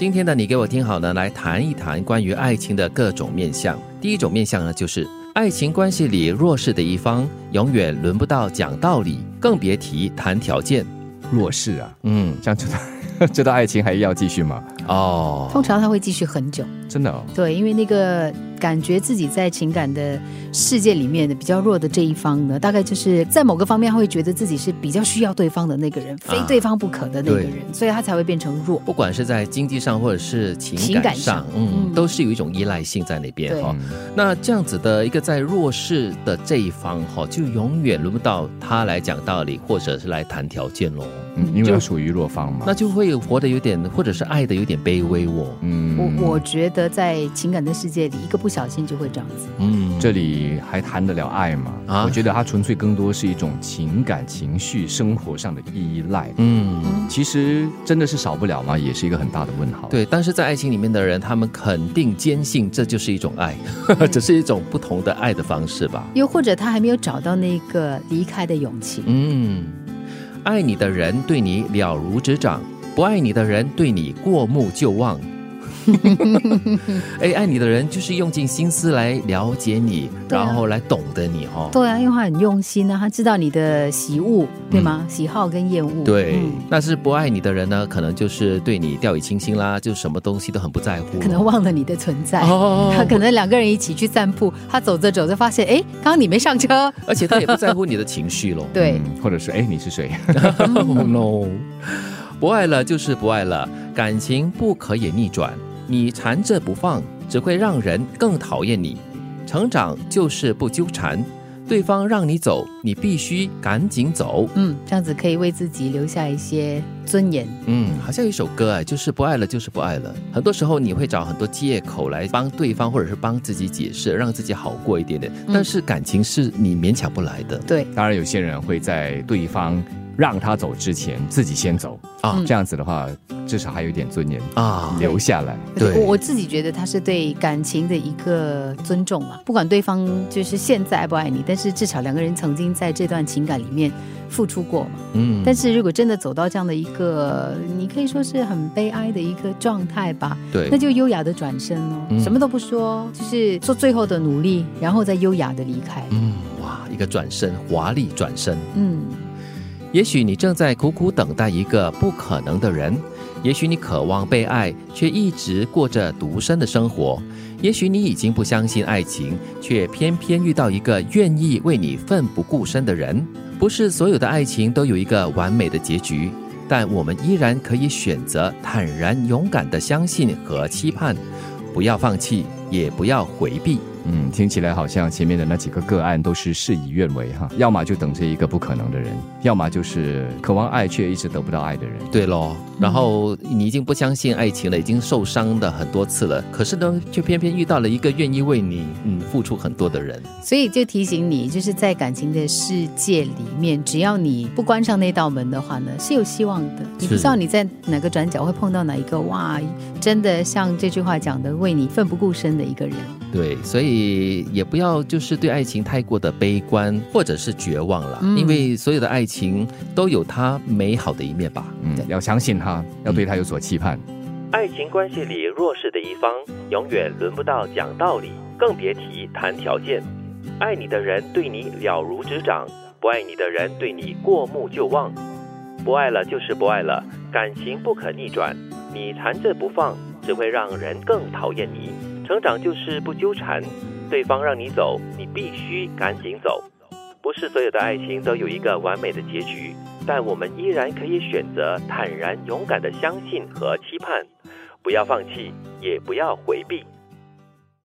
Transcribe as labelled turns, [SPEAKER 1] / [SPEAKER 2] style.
[SPEAKER 1] 今天的你给我听好呢，来谈一谈关于爱情的各种面相。第一种面相呢，就是爱情关系里弱势的一方，永远轮不到讲道理，更别提谈条件。
[SPEAKER 2] 弱势啊，
[SPEAKER 1] 嗯，
[SPEAKER 2] 这样子的这段爱情还要继续吗？
[SPEAKER 1] 哦，
[SPEAKER 3] 通常他会继续很久，
[SPEAKER 2] 真的、哦，
[SPEAKER 3] 对，因为那个感觉自己在情感的世界里面的比较弱的这一方呢，大概就是在某个方面他会觉得自己是比较需要对方的那个人，非对方不可的那个人，所以他才会变成弱。
[SPEAKER 1] 不管是在经济上或者是情
[SPEAKER 3] 情感
[SPEAKER 1] 感上
[SPEAKER 3] 上，
[SPEAKER 1] 嗯，
[SPEAKER 3] 嗯。
[SPEAKER 1] 都是有一种依赖性在那边
[SPEAKER 3] 对。
[SPEAKER 1] 哈、
[SPEAKER 2] 嗯
[SPEAKER 1] 那这样子的一个在弱势的这一方哈，就永远轮不到他来讲道理，或者是来谈条件喽。
[SPEAKER 2] 嗯，因为
[SPEAKER 1] 就
[SPEAKER 2] 属于弱方嘛。
[SPEAKER 1] 那就会活得有点，或者是爱的有点卑微哦。
[SPEAKER 2] 嗯
[SPEAKER 3] 我我觉得在情感的世界里，一个不小心就会这样子。
[SPEAKER 1] 嗯，
[SPEAKER 2] 这里还谈得了爱吗？
[SPEAKER 1] 啊
[SPEAKER 2] 我觉得它纯粹更多是一种情感、情绪、生活上的依赖。
[SPEAKER 1] 嗯。
[SPEAKER 2] 其实真的是少不了吗？也是一个很大的问号。，
[SPEAKER 1] 对，但是在爱情里面的人，他们肯定坚信这就是一种爱，只是一种不同的爱的方式吧。
[SPEAKER 3] 又或者他还没有找到那个离开的勇气。
[SPEAKER 1] 嗯，爱你的人对你了如指掌，不爱你的人对你过目就忘。哎，爱你的人就是用尽心思来了解你，
[SPEAKER 3] 啊
[SPEAKER 1] 然后来懂得你哦。
[SPEAKER 3] 对啊，因为他很用心啊，他知道你的喜恶，对吗？喜好跟厌恶。
[SPEAKER 1] 对
[SPEAKER 3] 嗯，
[SPEAKER 1] 但是不爱你的人呢，可能就是对你掉以轻心啦，就什么东西都很不在乎，
[SPEAKER 3] 可能忘了你的存在。
[SPEAKER 1] 哦
[SPEAKER 3] 他可能两个人一起去散步，他走着走着发现，哎，刚刚你没上车。
[SPEAKER 1] 而且他也不在乎你的情绪喽。
[SPEAKER 3] 对，
[SPEAKER 2] 嗯或者是哎，你是谁
[SPEAKER 1] ？oh no，不爱了就是不爱了，感情不可以逆转，你缠着不放，只会让人更讨厌你。成长就是不纠缠，对方让你走，你必须赶紧走。
[SPEAKER 3] 嗯，这样子可以为自己留下一些尊严。
[SPEAKER 1] 嗯，好像有一首歌哎，就是不爱了就是不爱了。很多时候你会找很多借口来帮对方或者是帮自己解释，让自己好过一点点。但是感情是你勉强不来的
[SPEAKER 3] 对，
[SPEAKER 2] 当然，有些人会在对方让他走之前自己先走
[SPEAKER 1] 啊
[SPEAKER 3] 嗯
[SPEAKER 2] 这样子的话，至少还有一点尊严
[SPEAKER 1] 啊。
[SPEAKER 2] 留下来。
[SPEAKER 1] 对
[SPEAKER 3] 我我自己觉得他是对感情的一个尊重嘛，不管对方就是现在爱不爱你，但是至少两个人曾经在这段情感里面付出过嘛。
[SPEAKER 1] 嗯
[SPEAKER 3] 但是如果真的走到这样的一个，你可以说是很悲哀的一个状态吧，
[SPEAKER 1] 对
[SPEAKER 3] 那就优雅的转身哦，
[SPEAKER 1] 嗯
[SPEAKER 3] 什么都不说，就是做最后的努力，然后再优雅的离开。
[SPEAKER 1] 嗯，哇，一个转身，华丽转身。
[SPEAKER 3] 嗯，
[SPEAKER 1] 也许你正在苦苦等待一个不可能的人，也许你渴望被爱，却一直过着独身的生活；也许你已经不相信爱情，却偏偏遇到一个愿意为你奋不顾身的人。不是所有的爱情都有一个完美的结局，但我们依然可以选择坦然勇敢的相信和期盼，不要放弃，也不要回避。
[SPEAKER 2] 嗯，听起来好像前面的那几个个案都是事与愿违哈，要么就等着一个不可能的人，要么就是渴望爱却一直得不到爱的人。
[SPEAKER 1] 对喽，然后你已经不相信爱情了，已经受伤的很多次了，可是呢，却偏偏遇到了一个愿意为你嗯付出很多的人。
[SPEAKER 3] 所以就提醒你，就是在感情的世界里面，只要你不关上那道门的话呢，是有希望的。你不知道你在哪个转角会碰到哪一个哇，真的像这句话讲的，为你奋不顾身的一个人。
[SPEAKER 1] 对，所以也不要就是对爱情太过的悲观或者是绝望了，
[SPEAKER 3] 嗯
[SPEAKER 1] 因为所有的爱情都有它美好的一面吧。
[SPEAKER 2] 嗯，要相信他，要对他有所期盼。
[SPEAKER 1] 爱情关系里弱势的一方，永远轮不到讲道理，更别提谈条件。爱你的人对你了如指掌，不爱你的人对你过目就忘。不爱了就是不爱了，感情不可逆转，你缠着不放，只会让人更讨厌你。成长就是不纠缠，对方让你走，你必须赶紧走。不是所有的爱情都有一个完美的结局，但我们依然可以选择坦然勇敢的相信和期盼，不要放弃，也不要回避。